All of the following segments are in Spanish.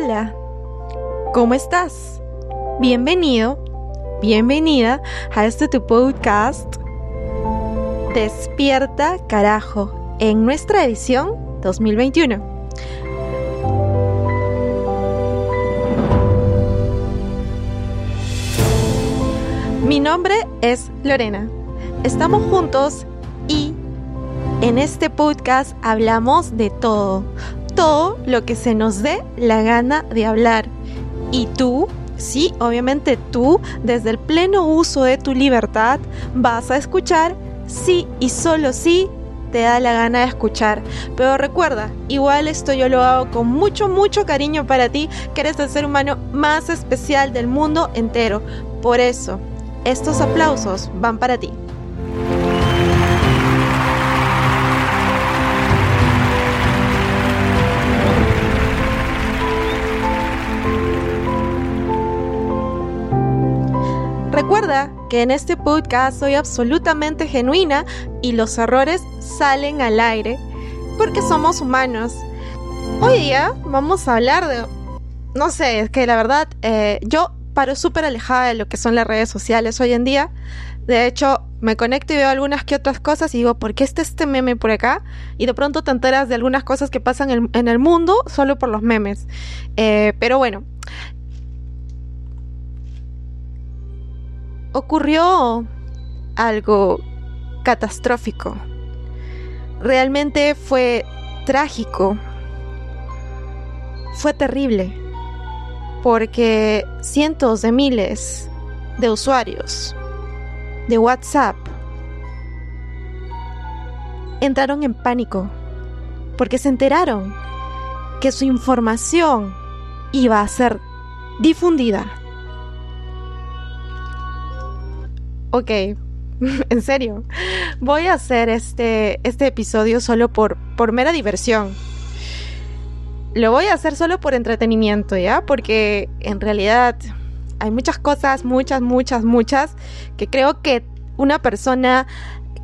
Hola, ¿cómo estás? Bienvenido, bienvenida a este tu podcast Despierta carajo en nuestra edición 2021. Mi nombre es Lorena. Estamos juntos y en este podcast hablamos de todo, todo lo que se nos dé la gana de hablar. Y tú, sí, obviamente tú, desde el pleno uso de tu libertad, vas a escuchar sí y solo sí te da la gana de escuchar. Pero recuerda, igual esto yo lo hago con mucho, mucho cariño para ti, que eres el ser humano más especial del mundo entero. Por eso, estos aplausos van para ti. Que en este podcast soy absolutamente genuina y los errores salen al aire porque somos humanos. Hoy día vamos a hablar de... No sé, es que la verdad eh, yo paro súper alejada de lo que son las redes sociales hoy en día. De hecho, me conecto y veo algunas que otras cosas y digo, ¿por qué está este meme por acá? Y de pronto te enteras de algunas cosas que pasan en, el mundo solo por los memes. Eh, pero bueno, ocurrió algo catastrófico. Realmente fue trágico. Fue terrible. Porque cientos de miles de usuarios de WhatsApp entraron en pánico porque se enteraron que su información iba a ser difundida ok, en serio, voy a hacer este, este episodio solo por, por mera diversión. Lo voy a hacer solo por entretenimiento, ¿ya? Porque en realidad hay muchas cosas, muchas, muchas, muchas, que creo que una persona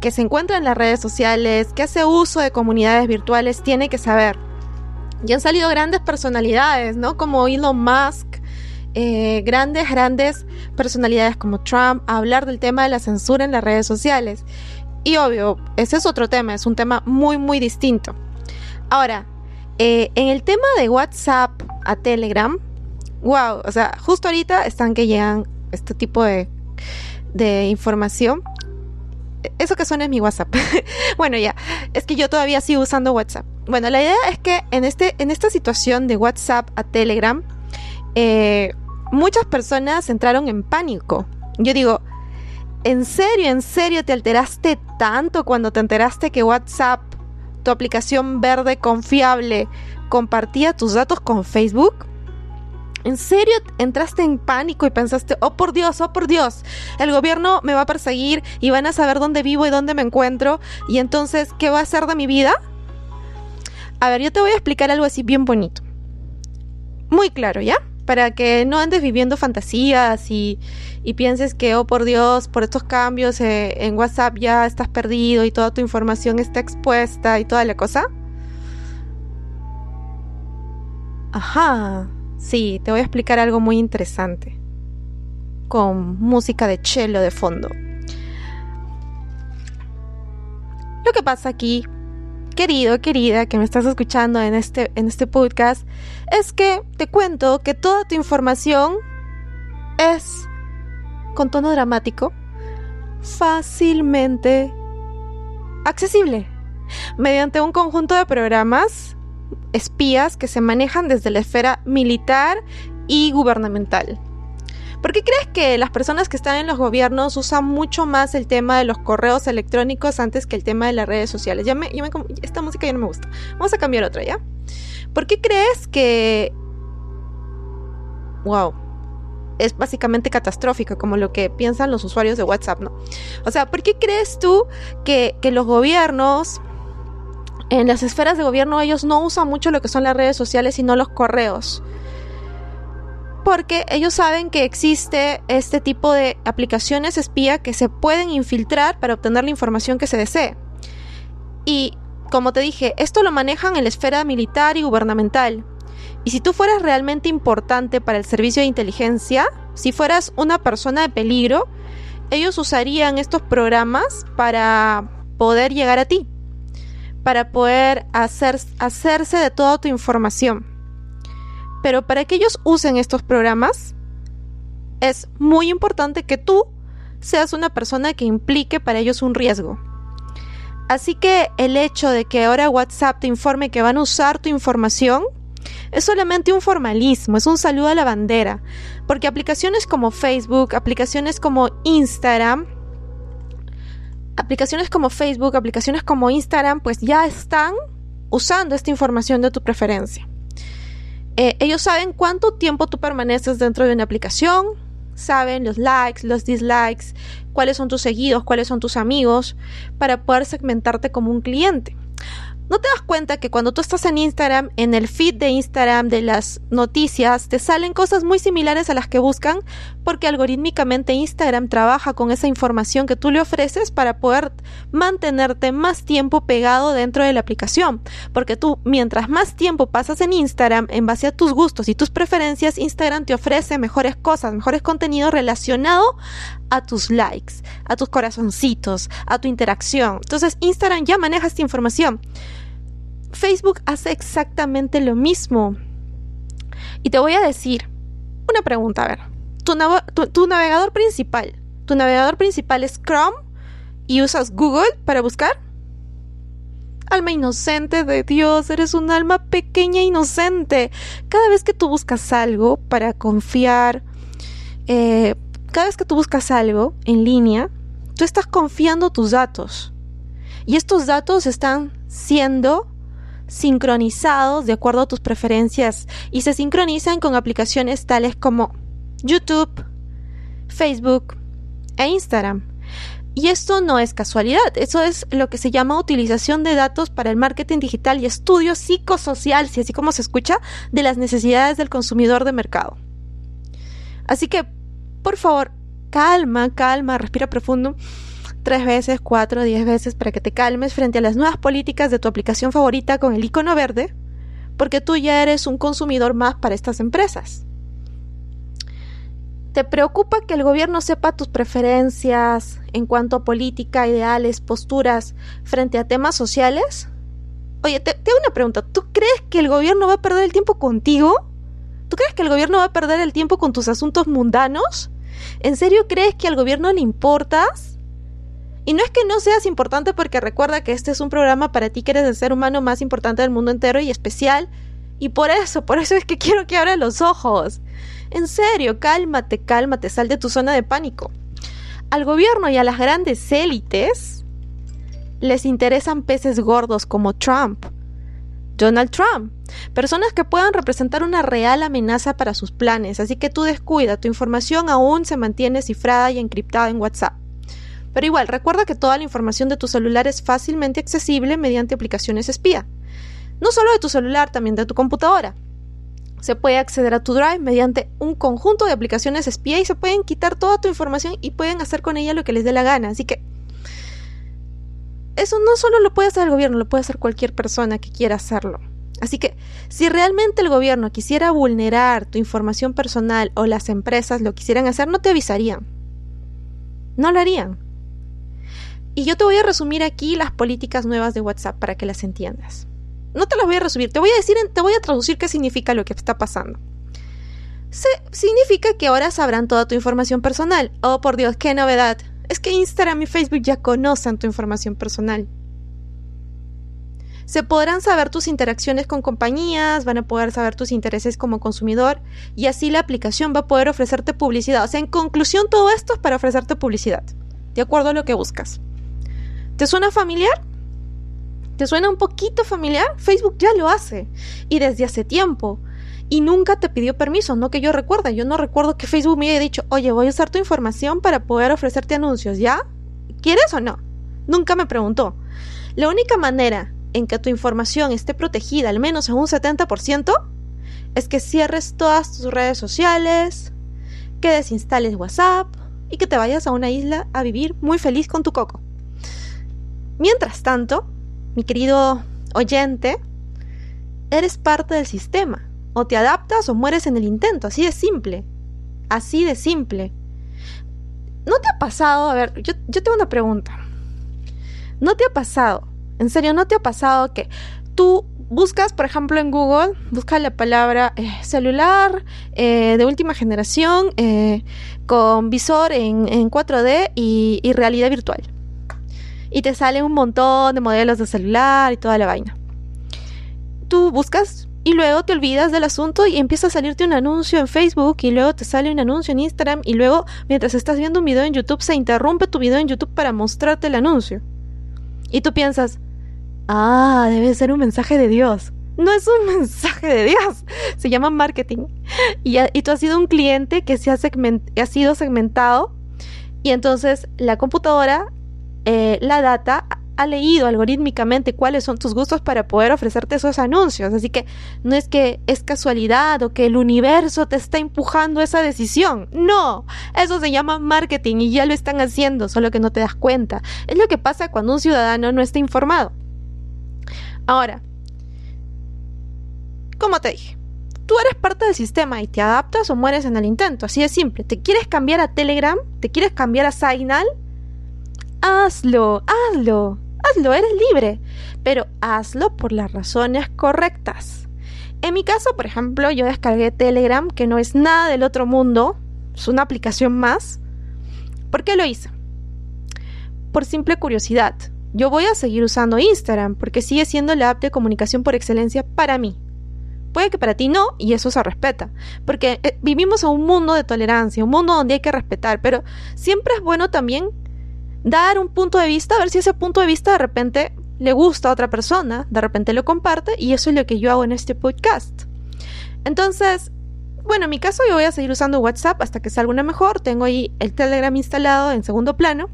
que se encuentra en las redes sociales, que hace uso de comunidades virtuales, tiene que saber. Y han salido grandes personalidades, ¿no? Como Elon Musk, eh, grandes, grandes personalidades como Trump a hablar del tema de la censura en las redes sociales. Y obvio, ese es otro tema, es un tema muy, muy distinto. Ahora, eh, en el tema de WhatsApp a Telegram, wow, o sea, justo ahorita están que llegan este tipo de, de información. Eso que suena es mi WhatsApp. bueno, ya, es que yo todavía sigo usando WhatsApp. Bueno, la idea es que en, este, en esta situación de WhatsApp a Telegram, eh, muchas personas entraron en pánico. Yo digo, ¿en serio, en serio te alteraste tanto cuando te enteraste que WhatsApp, tu aplicación verde confiable, compartía tus datos con Facebook? ¿En serio entraste en pánico y pensaste, oh por Dios, oh por Dios, el gobierno me va a perseguir y van a saber dónde vivo y dónde me encuentro y entonces, ¿qué va a hacer de mi vida? A ver, yo te voy a explicar algo así bien bonito. Muy claro, ¿ya? Para que no andes viviendo fantasías y, pienses que, oh por Dios, por estos cambios eh, en WhatsApp ya estás perdido y toda tu información está expuesta y toda la cosa. Ajá, sí, te voy a explicar algo muy interesante. Con música de cello de fondo. Lo que pasa aquí querido, querida, que me estás escuchando en este, en este podcast, es que te cuento que toda tu información es, con tono dramático, fácilmente accesible mediante un conjunto de programas espías que se manejan desde la esfera militar y gubernamental. ¿Por qué crees que las personas que están en los gobiernos usan mucho más el tema de los correos electrónicos antes que el tema de las redes sociales? Ya me, esta música ya no me gusta. Vamos a cambiar otra, ¿ya? ¿Por qué crees que... Wow. Es básicamente catastrófico, como lo que piensan los usuarios de WhatsApp, ¿no? O sea, ¿por qué crees tú que, que los gobiernos en las esferas de gobierno ellos no usan mucho lo que son las redes sociales, sino los correos porque ellos saben que existe este tipo de aplicaciones espía que se pueden infiltrar para obtener la información que se desee. Y como te dije, esto lo manejan en la esfera militar y gubernamental. Y si tú fueras realmente importante para el servicio de inteligencia, si fueras una persona de peligro, ellos usarían estos programas para poder llegar a ti, para poder hacer, hacerse de toda tu información. Pero para que ellos usen estos programas, es muy importante que tú seas una persona que implique para ellos un riesgo. Así que el hecho de que ahora WhatsApp te informe que van a usar tu información es solamente un formalismo, es un saludo a la bandera, porque aplicaciones como Facebook, aplicaciones como Instagram, aplicaciones como Facebook, aplicaciones como Instagram, pues ya están usando esta información de tu preferencia. Eh, ellos saben cuánto tiempo tú permaneces dentro de una aplicación, saben los likes, los dislikes, cuáles son tus seguidos, cuáles son tus amigos, para poder segmentarte como un cliente. ¿No te das cuenta que cuando tú estás en Instagram, en el feed de Instagram de las noticias, te salen cosas muy similares a las que buscan? Porque algorítmicamente Instagram trabaja con esa información que tú le ofreces para poder mantenerte más tiempo pegado dentro de la aplicación. Porque tú, mientras más tiempo pasas en Instagram, en base a tus gustos y tus preferencias, Instagram te ofrece mejores cosas, mejores contenidos relacionados a tus likes, a tus corazoncitos, a tu interacción. Entonces Instagram ya maneja esta información. Facebook hace exactamente lo mismo. Y te voy a decir una pregunta, a ver. Tu, navegador principal, tu navegador principal es Chrome y usas Google para buscar. Alma inocente de Dios, eres un alma pequeña e inocente. Cada vez que tú buscas algo para confiar, eh, cada vez que tú buscas algo en línea, tú estás confiando tus datos. Y estos datos están siendo sincronizados de acuerdo a tus preferencias y se sincronizan con aplicaciones tales como YouTube, Facebook e Instagram. Y esto no es casualidad, eso es lo que se llama utilización de datos para el marketing digital y estudio psicosocial, si así como se escucha, de las necesidades del consumidor de mercado. Así que, por favor, calma, calma, respira profundo tres veces, cuatro, diez veces para que te calmes frente a las nuevas políticas de tu aplicación favorita con el icono verde, porque tú ya eres un consumidor más para estas empresas. ¿Te preocupa que el gobierno sepa tus preferencias en cuanto a política, ideales, posturas frente a temas sociales? Oye, te, hago una pregunta. ¿Tú crees que el gobierno va a perder el tiempo contigo? ¿Tú crees que el gobierno va a perder el tiempo con tus asuntos mundanos? ¿En serio crees que al gobierno le importas? Y no es que no seas importante porque recuerda que este es un programa para ti que eres el ser humano más importante del mundo entero y especial. Y por eso, por eso es que quiero que abras los ojos. En serio, cálmate, cálmate, sal de tu zona de pánico. Al gobierno y a las grandes élites les interesan peces gordos como Trump, Donald Trump, personas que puedan representar una real amenaza para sus planes, así que tú descuida, tu información aún se mantiene cifrada y encriptada en WhatsApp. Pero igual, recuerda que toda la información de tu celular es fácilmente accesible mediante aplicaciones espía. No solo de tu celular, también de tu computadora. Se puede acceder a tu Drive mediante un conjunto de aplicaciones espía y se pueden quitar toda tu información y pueden hacer con ella lo que les dé la gana. Así que eso no solo lo puede hacer el gobierno, lo puede hacer cualquier persona que quiera hacerlo. Así que si realmente el gobierno quisiera vulnerar tu información personal o las empresas lo quisieran hacer, no te avisarían. No lo harían. Y yo te voy a resumir aquí las políticas nuevas de WhatsApp para que las entiendas. No te las voy a resumir, te voy a decir, te voy a traducir qué significa lo que está pasando. Significa que ahora sabrán toda tu información personal. Oh, por Dios, qué novedad. Es que Instagram y Facebook ya conocen tu información personal. Se podrán saber tus interacciones con compañías, van a poder saber tus intereses como consumidor y así la aplicación va a poder ofrecerte publicidad. O sea, en conclusión, todo esto es para ofrecerte publicidad, de acuerdo a lo que buscas. ¿Te suena familiar? ¿Te suena un poquito familiar? Facebook ya lo hace y desde hace tiempo. Y nunca te pidió permiso, no que yo recuerde. Yo no recuerdo que Facebook me haya dicho, oye, voy a usar tu información para poder ofrecerte anuncios, ¿ya? ¿Quieres o no? Nunca me preguntó. La única manera en que tu información esté protegida, al menos en un 70%, es que cierres todas tus redes sociales, que desinstales WhatsApp y que te vayas a una isla a vivir muy feliz con tu coco. Mientras tanto, mi querido oyente, eres parte del sistema. O te adaptas o mueres en el intento, así de simple. Así de simple. ¿No te ha pasado? A ver, yo, yo tengo una pregunta. ¿No te ha pasado? En serio, ¿no te ha pasado que tú buscas, por ejemplo, en Google, buscas la palabra eh, celular eh, de última generación eh, con visor en, 4D y, y, realidad virtual. Y te salen un montón de modelos de celular y toda la vaina. Tú buscas y luego te olvidas del asunto y empieza a salirte un anuncio en Facebook y luego te sale un anuncio en Instagram y luego mientras estás viendo un video en YouTube se interrumpe tu video en YouTube para mostrarte el anuncio. Y tú piensas, Ah, debe ser un mensaje de Dios. No es un mensaje de Dios, se llama marketing. Y, tú has sido un cliente que se ha, ha sido segmentado y entonces la computadora, eh, la data, ha leído algorítmicamente cuáles son tus gustos para poder ofrecerte esos anuncios. Así que no es que es casualidad o que el universo te está empujando esa decisión. No, eso se llama marketing y ya lo están haciendo, solo que no te das cuenta. Es lo que pasa cuando un ciudadano no está informado. Ahora, como te dije, tú eres parte del sistema y te adaptas o mueres en el intento, así de simple. ¿Te quieres cambiar a Telegram? ¿Te quieres cambiar a Signal? Hazlo, hazlo, hazlo, eres libre, pero hazlo por las razones correctas. En mi caso, por ejemplo, yo descargué Telegram, que no es nada del otro mundo, es una aplicación más. ¿Por qué lo hice? Por simple curiosidad yo voy a seguir usando Instagram porque sigue siendo la app de comunicación por excelencia para mí. Puede que para ti no, y eso se respeta, porque eh, vivimos en un mundo de tolerancia, un mundo donde hay que respetar, pero siempre es bueno también dar un punto de vista, a ver si ese punto de vista de repente le gusta a otra persona, de repente lo comparte, y eso es lo que yo hago en este podcast. Entonces, bueno, en mi caso yo voy a seguir usando WhatsApp hasta que salga una mejor, tengo ahí el Telegram instalado en segundo plano,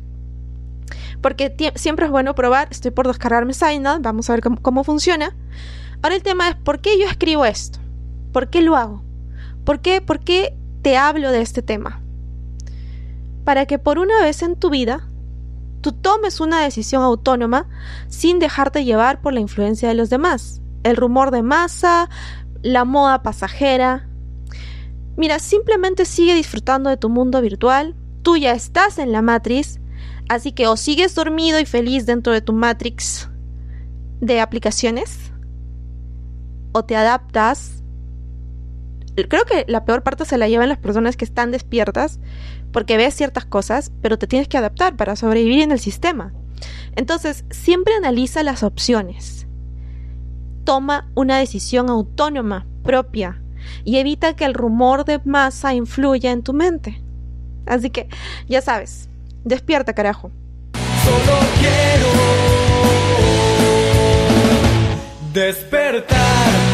porque siempre es bueno probar. Estoy por descargarme Signal, vamos a ver cómo, funciona. Ahora el tema es, ¿por qué yo escribo esto? ¿Por qué lo hago? ¿Por qué, ¿Por qué te hablo de este tema? Para que por una vez en tu vida tú tomes una decisión autónoma sin dejarte llevar por la influencia de los demás, el rumor de masa, la moda pasajera. Mira, simplemente sigue disfrutando de tu mundo virtual, tú ya estás en la matriz Así que o sigues dormido y feliz dentro de tu matrix de aplicaciones, o te adaptas. Creo que la peor parte se la llevan las personas que están despiertas porque ves ciertas cosas, pero te tienes que adaptar para sobrevivir en el sistema. Entonces, siempre analiza las opciones. Toma una decisión autónoma, propia, y evita que el rumor de masa influya en tu mente. Así que, ya sabes, Despierta, carajo. Solo quiero despertar.